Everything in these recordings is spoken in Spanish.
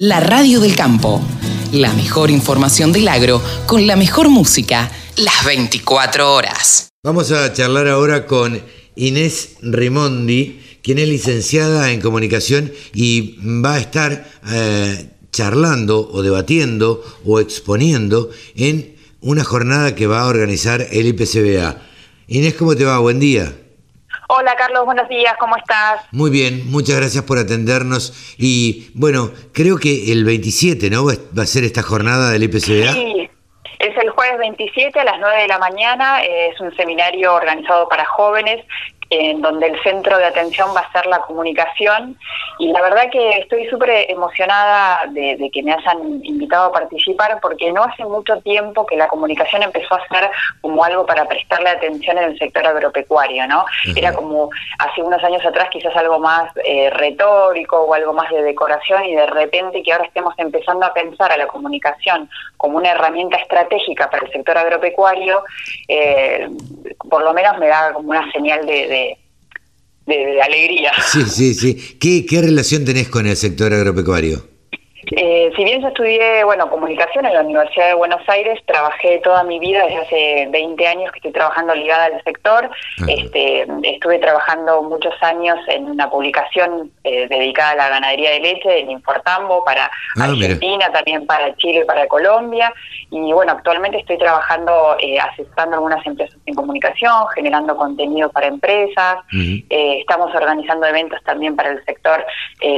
La radio del campo. La mejor información del agro con la mejor música las 24 horas. Vamos a charlar ahora con Inés Rimondi, quien es licenciada en comunicación y va a estar eh, charlando o debatiendo o exponiendo en una jornada que va a organizar el IPCBA. Inés, ¿cómo te va? Buen día. Hola Carlos, buenos días, ¿cómo estás? Muy bien, muchas gracias por atendernos. Y bueno, creo que el 27, ¿no? Va a ser esta jornada del IPCBA. Sí, es el jueves 27 a las 9 de la mañana, es un seminario organizado para jóvenes en donde el centro de atención va a ser la comunicación y la verdad que estoy súper emocionada de, que me hayan invitado a participar porque no hace mucho tiempo que la comunicación empezó a ser como algo para prestarle atención en el sector agropecuario, ¿no? Era como hace unos años atrás quizás algo más eh, retórico o algo más de decoración y de repente que ahora estemos empezando a pensar a la comunicación como una herramienta estratégica para el sector agropecuario, eh, por lo menos me da como una señal de, de, alegría. Sí, sí, sí. ¿Qué, ¿Qué relación tenés con el sector agropecuario? Eh, si bien yo estudié, bueno, comunicación en la Universidad de Buenos Aires, trabajé toda mi vida, desde hace 20 años que estoy trabajando ligada al sector. Este, estuve trabajando muchos años en una publicación eh, dedicada a la ganadería de leche en Infortambo para ah, Argentina, también para Chile y para Colombia. Y bueno, actualmente estoy trabajando eh, asesorando algunas empresas en comunicación, generando contenido para empresas. Eh, estamos organizando eventos también para el sector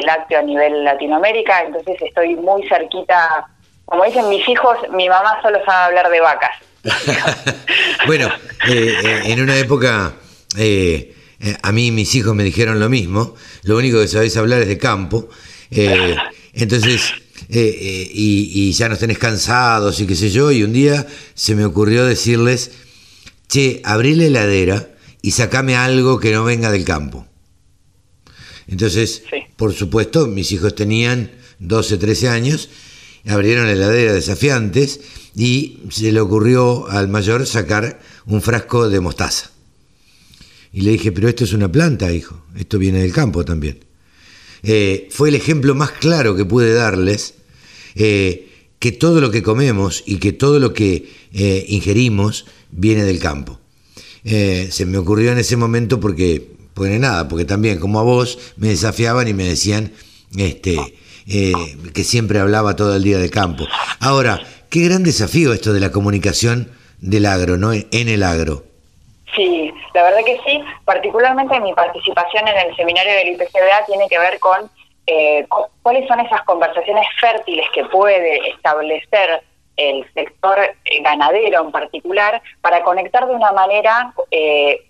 lácteo a nivel Latinoamérica. Entonces, estoy muy cerquita, como dicen mis hijos, mi mamá solo sabe hablar de vacas. bueno, eh, eh, en una época eh, a mí mis hijos me dijeron lo mismo, lo único que sabéis hablar es de campo, entonces, y, y, ya nos tenés cansados y qué sé yo, y un día se me ocurrió decirles, che, abrí la heladera y sacame algo que no venga del campo. Entonces, por supuesto, mis hijos tenían 12, 13 años, abrieron la heladera desafiantes y se le ocurrió al mayor sacar un frasco de mostaza. Y le dije, pero esto es una planta, hijo, esto viene del campo también. Eh, fue el ejemplo más claro que pude darles eh, que todo lo que comemos y que todo lo que eh, ingerimos viene del campo. se me ocurrió en ese momento porque, pues nada, porque también como a vos me desafiaban y me decían, este, eh, que siempre hablaba todo el día de campo. Ahora, qué gran desafío esto de la comunicación del agro, ¿no? En el agro. Sí, la verdad que sí. Particularmente mi participación en el seminario del IPCBA tiene que ver con eh, cuáles son esas conversaciones fértiles que puede establecer el sector ganadero en particular para conectar de una manera eh,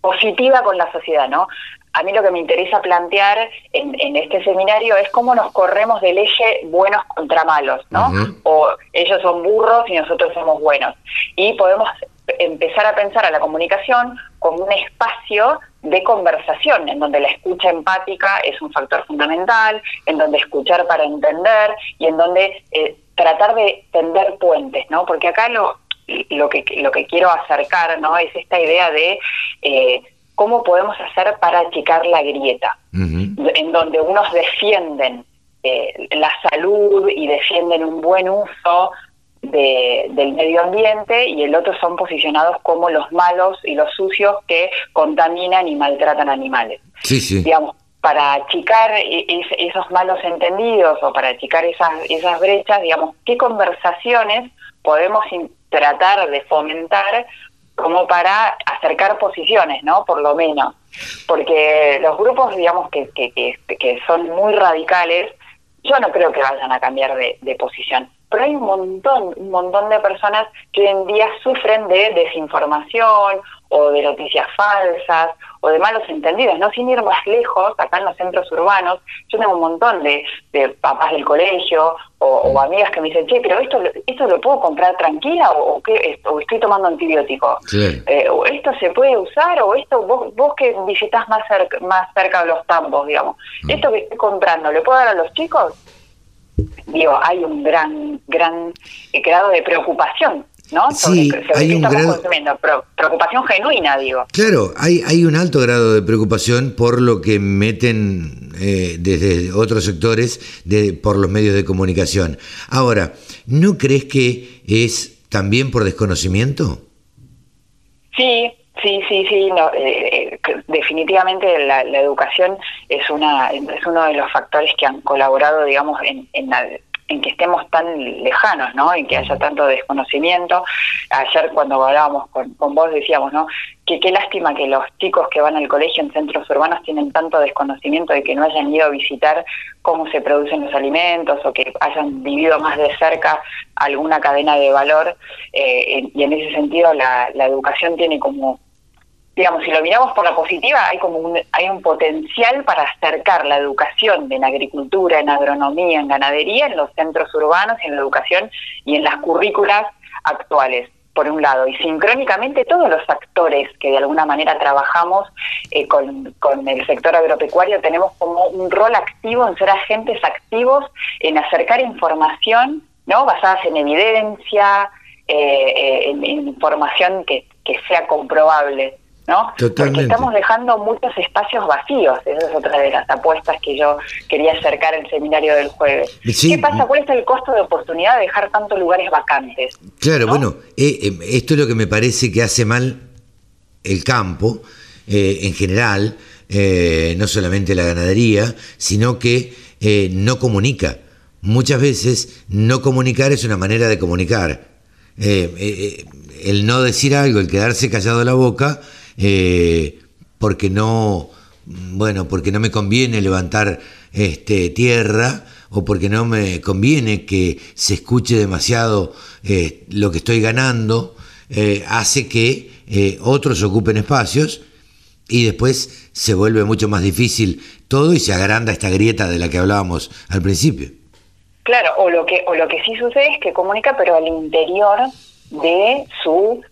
positiva con la sociedad, ¿no? A mí lo que me interesa plantear en, este seminario es cómo nos corremos del eje buenos contra malos, ¿no? O ellos son burros y nosotros somos buenos. Y podemos empezar a pensar a la comunicación como un espacio de conversación, en donde la escucha empática es un factor fundamental, en donde escuchar para entender y en donde eh, tratar de tender puentes, ¿no? Porque acá lo, lo, que, lo que quiero acercar, ¿no? Es esta idea de... Eh, cómo podemos hacer para achicar la grieta, en donde unos defienden eh, la salud y defienden un buen uso del medio ambiente y el otro son posicionados como los malos y los sucios que contaminan y maltratan animales. Sí, sí. Digamos, para achicar e, esos malos entendidos o para achicar esas, esas brechas, digamos, ¿qué conversaciones podemos tratar de fomentar como para acercar posiciones, ¿no? Por lo menos. Porque los grupos, digamos, que, que, que, son muy radicales, yo no creo que vayan a cambiar de, de posición. Pero hay un montón, un montón de personas que hoy en día sufren de desinformación o de noticias falsas o de malos entendidos, no sin ir más lejos, acá en los centros urbanos, yo tengo un montón de, papás del colegio o, amigas que me dicen, che, pero esto, esto lo puedo comprar tranquila o, qué, o estoy tomando antibiótico, eh, o esto se puede usar o esto, vos, vos que visitas más cerca, más cerca de los tambos, digamos, mm. esto que estoy comprando, ¿le puedo dar a los chicos? Digo, hay un gran, gran grado de preocupación ¿no? Sí, hay un grado... preocupación genuina, digo. Claro, hay, hay un alto grado de preocupación por lo que meten eh, desde otros sectores de, por los medios de comunicación. Ahora, ¿no crees que es también por desconocimiento? Sí, Sí, sí, sí, no, eh, eh, definitivamente la, educación es una es uno de los factores que han colaborado, digamos, en, en, en que estemos tan lejanos, ¿no? En que haya tanto desconocimiento. Ayer cuando hablábamos con, con vos decíamos, ¿no? Que qué lástima que los chicos que van al colegio en centros urbanos tienen tanto desconocimiento de que no hayan ido a visitar cómo se producen los alimentos o que hayan vivido más de cerca alguna cadena de valor. Eh, y en ese sentido la, la educación tiene como digamos, si lo miramos por la positiva, hay como un, hay un potencial para acercar la educación en agricultura, en agronomía, en ganadería, en los centros urbanos, en la educación y en las currículas actuales por un lado, y sincrónicamente todos los actores que de alguna manera trabajamos eh, con, con, el sector agropecuario tenemos como un rol activo en ser agentes activos en acercar información no basadas en evidencia, eh, eh, en, en, información que, que sea comprobable. ¿No? Porque estamos dejando muchos espacios vacíos. Esa es otra de las apuestas que yo quería acercar el seminario del jueves. ¿Qué pasa? ¿Cuál es el costo de oportunidad de dejar tantos lugares vacantes? Claro, bueno, eh, eh, esto es lo que me parece que hace mal el campo eh, en general, no solamente la ganadería, sino que no comunica. Muchas veces no comunicar es una manera de comunicar. el no decir algo, el quedarse callado la boca, eh, porque no, bueno, porque no me conviene levantar este, tierra o porque no me conviene que se escuche demasiado eh, lo que estoy ganando, eh, hace que otros ocupen espacios y después se vuelve mucho más difícil todo y se agranda esta grieta de la que hablábamos al principio. Claro, o lo que, o lo que sí sucede es que comunica, pero al interior de su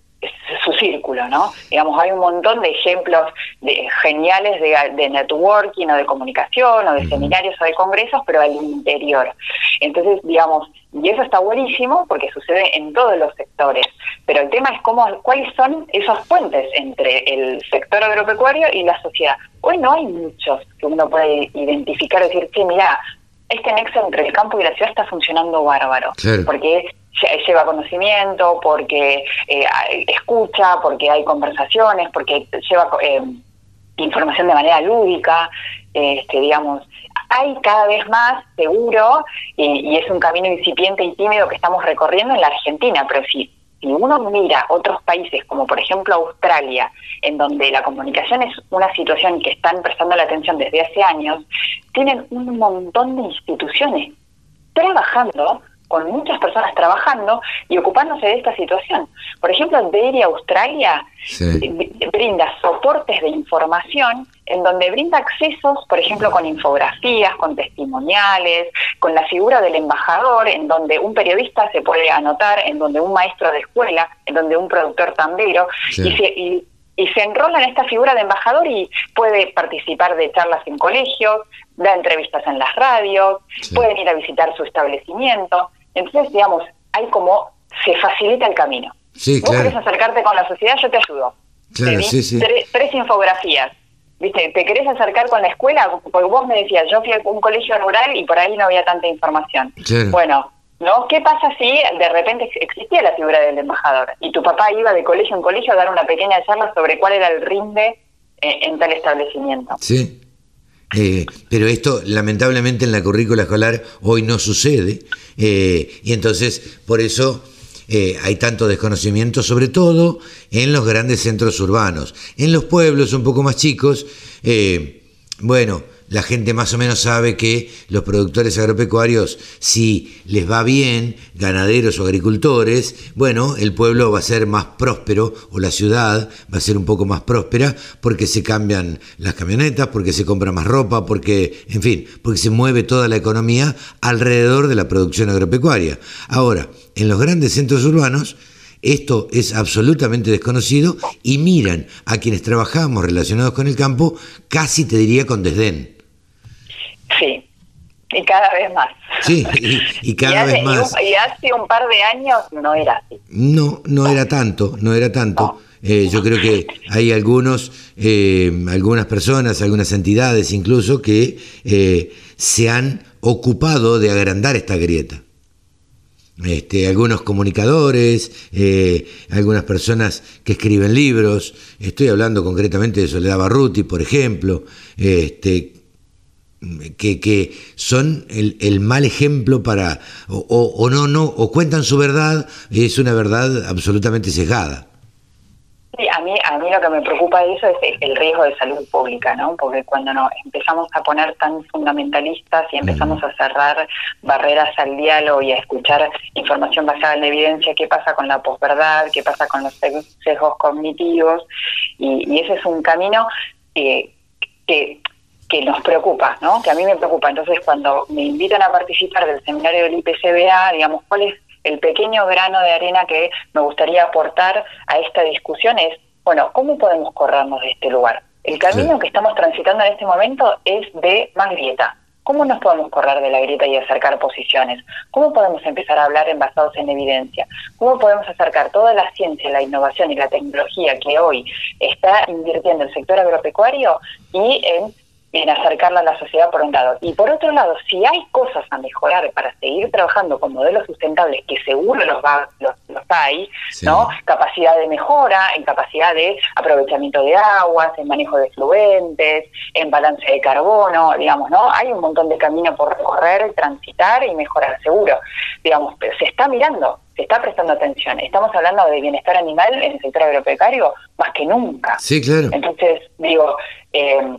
su círculo, ¿no? Digamos, hay un montón de ejemplos de, geniales de, networking o de comunicación o de seminarios o de congresos, pero al interior. Entonces, digamos, y eso está buenísimo porque sucede en todos los sectores, pero el tema es cómo, cuáles son esos puentes entre el sector agropecuario y la sociedad. Hoy no hay muchos que uno puede identificar y decir, que mira, este nexo entre el campo y la ciudad está funcionando bárbaro, porque lleva conocimiento, porque eh, escucha, porque hay conversaciones, porque lleva eh, información de manera lúdica, este, digamos, hay cada vez más seguro y, y, es un camino incipiente y tímido que estamos recorriendo en la Argentina, pero si, si uno mira otros países como por ejemplo Australia, en donde la comunicación es una situación que están prestando la atención desde hace años, tienen un montón de instituciones trabajando con muchas personas trabajando y ocupándose de esta situación. Por ejemplo, Dairy Australia eh, brinda soportes de información en donde brinda accesos, por ejemplo, con infografías, con testimoniales, con la figura del embajador, en donde un periodista se puede anotar, en donde un maestro de escuela, en donde un productor tambero, y, se, y, se enrola en esta figura de embajador y puede participar de charlas en colegios, da entrevistas en las radios, pueden ir a visitar su establecimiento. Entonces, digamos, hay como, se facilita el camino. Sí, Vos querés acercarte con la sociedad, yo te ayudo. Claro, sí, sí. Tres, infografías. ¿Viste? ¿Te querés acercar con la escuela? Porque vos me decías, yo fui a un colegio rural y por ahí no había tanta información. Bueno, ¿no? ¿Qué pasa si de repente existía la figura del embajador y tu papá iba de colegio en colegio a dar una pequeña charla sobre cuál era el rinde eh, en tal establecimiento? Sí. Eh, pero esto lamentablemente en la currícula escolar hoy no sucede eh, y entonces por eso eh, hay tanto desconocimiento, sobre todo en los grandes centros urbanos. En los pueblos un poco más chicos, bueno, la gente más o menos sabe que los productores agropecuarios, si les va bien, ganaderos o agricultores, bueno, el pueblo va a ser más próspero o la ciudad va a ser un poco más próspera porque se cambian las camionetas, porque se compra más ropa, porque, en fin, porque se mueve toda la economía alrededor de la producción agropecuaria. Ahora, en los grandes centros urbanos, esto es absolutamente desconocido y miran a quienes trabajamos relacionados con el campo casi te diría con desdén. Sí, Y cada vez más. Sí, y, cada vez más. Y, hace un par de años no era así. No, no era tanto, no era tanto. Eh, yo creo que hay algunos, eh, algunas personas, algunas entidades incluso, que eh, se han ocupado de agrandar esta grieta. Este, algunos comunicadores, algunas personas que escriben libros, estoy hablando concretamente de Soledad Barruti, por ejemplo, este, que, que son el, el, mal ejemplo para, o, o, no, no, o cuentan su verdad, es una verdad absolutamente sesgada. Sí, a mí, a mí lo que me preocupa de eso es el, riesgo de salud pública, ¿no? Porque cuando nos empezamos a poner tan fundamentalistas y empezamos a cerrar barreras al diálogo y a escuchar información basada en la evidencia, qué pasa con la posverdad, qué pasa con los sesgos cognitivos, y, y ese es un camino que, que que nos preocupa, ¿no? Que a mí me preocupa. Entonces, cuando me invitan a participar del seminario del IPCBA, digamos, ¿cuál es el pequeño grano de arena que me gustaría aportar a esta discusión? Es, bueno, ¿cómo podemos corrernos de este lugar? El camino que estamos transitando en este momento es de más grieta. ¿Cómo nos podemos correr de la grieta y acercar posiciones? ¿Cómo podemos empezar a hablar en basados en evidencia? ¿Cómo podemos acercar toda la ciencia, la innovación y la tecnología que hoy está invirtiendo el sector agropecuario y en en acercarla a la sociedad por un lado. Y por otro lado, si hay cosas a mejorar para seguir trabajando con modelos sustentables, que seguro los, va, los, hay, ¿no? Capacidad de mejora, en capacidad de aprovechamiento de aguas, en manejo de fluentes, en balance de carbono, digamos, ¿no? Hay un montón de camino por recorrer, transitar y mejorar, seguro. Digamos, pero se está mirando, se está prestando atención. Estamos hablando de bienestar animal en el sector agropecuario más que nunca. Sí, claro. Entonces, digo, eh,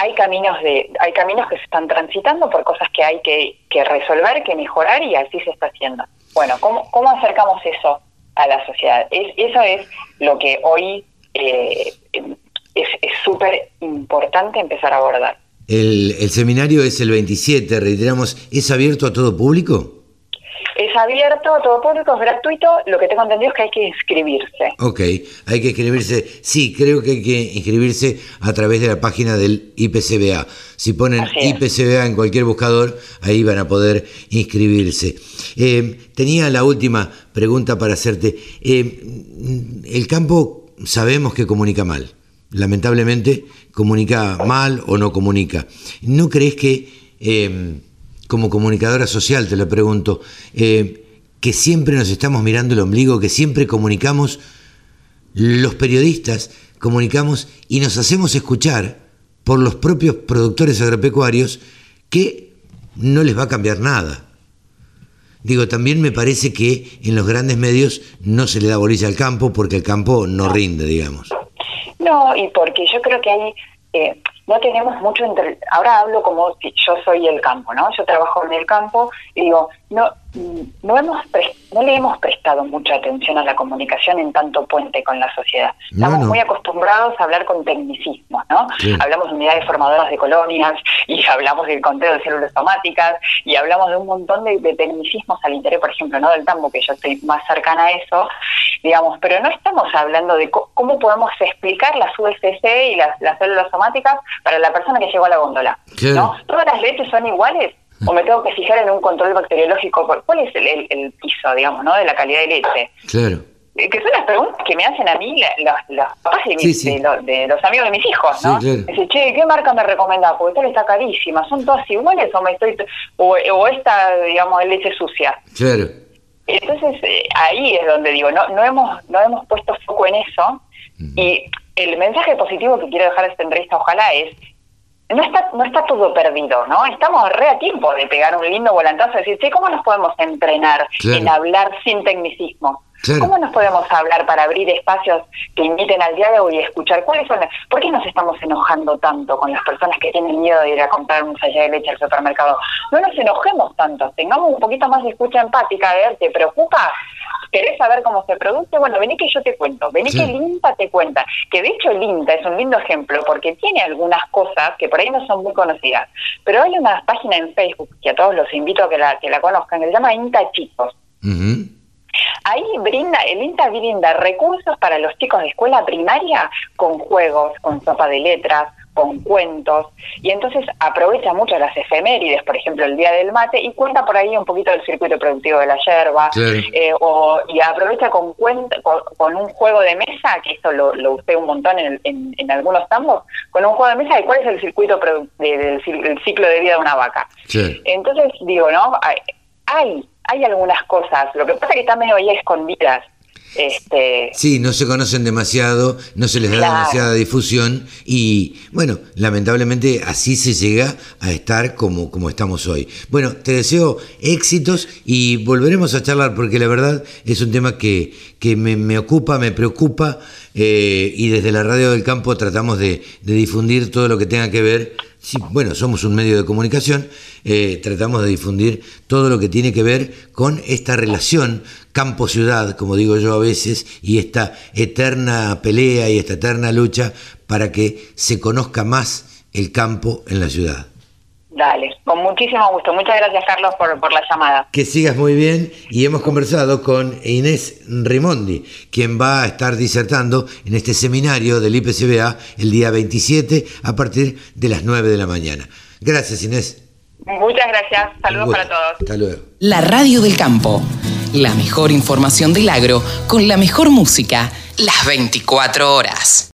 hay caminos de hay caminos que se están transitando por cosas que hay que, resolver, que mejorar y así se está haciendo. Bueno, ¿cómo, cómo acercamos eso a la sociedad? Es, eso es lo que hoy eh, es súper importante empezar a abordar. El, el seminario es el 27, reiteramos, ¿es abierto a todo público? Es abierto a todo público, es gratuito. Lo que tengo entendido es que hay que inscribirse. Ok, hay que inscribirse. Sí, creo que hay que inscribirse a través de la página del IPCBA. Si ponen IPCBA en cualquier buscador, ahí van a poder inscribirse. Eh, tenía la última pregunta para hacerte. Eh, el campo sabemos que comunica mal. Lamentablemente comunica mal o no comunica. ¿No crees que... Eh, como comunicadora social, te lo pregunto, eh, que siempre nos estamos mirando el ombligo, que siempre comunicamos, los periodistas comunicamos y nos hacemos escuchar por los propios productores agropecuarios que no les va a cambiar nada. Digo, también me parece que en los grandes medios no se le da bolilla al campo porque el campo no rinde, digamos. No, y porque yo creo que hay, eh, no tenemos mucho entre ahora hablo como si yo soy el campo no yo trabajo en el campo y digo no no hemos no le hemos prestado mucha atención a la comunicación en tanto puente con la sociedad estamos muy acostumbrados a hablar con tecnicismos no hablamos de unidades formadoras de colonias y hablamos del conteo de células somáticas y hablamos de un montón de, tecnicismos al interior por ejemplo no del tambo que yo estoy más cercana a eso digamos pero no estamos hablando de cómo podemos explicar las USC y las, las células somáticas para la persona que llegó a la góndola. ¿no? ¿Todas las leches son iguales? ¿O me tengo que fijar en un control bacteriológico? ¿Cuál es el, piso, digamos, ¿no? de la calidad de leche? Claro. Eh, que son las preguntas que me hacen a mí los, papás de, los amigos de mis hijos, ¿no? Sí, Dice, che, ¿qué marca me recomendás? Porque tal está carísima. ¿Son todas iguales o me estoy o, o esta, digamos, leche sucia? Claro. Entonces, eh, ahí es donde digo, no, no, hemos, no hemos puesto foco en eso. Y el mensaje positivo que quiero dejar de esta entrevista, ojalá, es no está, no está todo perdido, ¿no? Estamos re a tiempo de pegar un lindo volantazo y decir, sí, ¿cómo nos podemos entrenar en hablar sin tecnicismo? ¿Cómo nos podemos hablar para abrir espacios que inviten al diálogo y escuchar cuáles son ¿Por qué nos estamos enojando tanto con las personas que tienen miedo de ir a comprar un sallé de leche al supermercado? No nos enojemos tanto, tengamos un poquito más de escucha empática, a ver, ¿te preocupa? ¿Querés saber cómo se produce? Bueno, vení que yo te cuento, vení que el INTA te cuenta. Que de hecho el INTA es un lindo ejemplo porque tiene algunas cosas que por ahí no son muy conocidas. Pero hay una página en Facebook que a todos los invito a que la, que la conozcan, que se llama INTA Chicos. ahí brinda, el INTA brinda recursos para los chicos de escuela primaria con juegos, con sopa de letras, con cuentos, y entonces aprovecha mucho las efemérides, por ejemplo, el Día del Mate, y cuenta por ahí un poquito del circuito productivo de la yerba, eh, o, y aprovecha con, con, un juego de mesa, que esto lo, lo usé un montón en, en, algunos tambos, con un juego de mesa de cuál es el circuito del ciclo de vida de una vaca. Entonces, digo, ¿no? Hay, hay algunas cosas, lo que pasa es que están medio ahí escondidas. Este... Sí, no se conocen demasiado, no se les da demasiada difusión y bueno, lamentablemente así se llega a estar como, como estamos hoy. Bueno, te deseo éxitos y volveremos a charlar porque la verdad es un tema que, que me, ocupa, me preocupa eh, y desde la radio del campo tratamos de, de difundir todo lo que tenga que ver bueno, somos un medio de comunicación, eh, tratamos de difundir todo lo que tiene que ver con esta relación campo-ciudad, como digo yo a veces, y esta eterna pelea y esta eterna lucha para que se conozca más el campo en la ciudad. Dale, con muchísimo gusto. Muchas gracias, Carlos, por, la llamada. Que sigas muy bien. Y hemos conversado con Inés Rimondi, quien va a estar disertando en este seminario del IPCBA el día 27 a partir de las 9 de la mañana. Gracias, Inés. Muchas gracias. Saludos para todos. Hasta luego. La Radio del Campo. La mejor información del agro con la mejor música las 24 horas.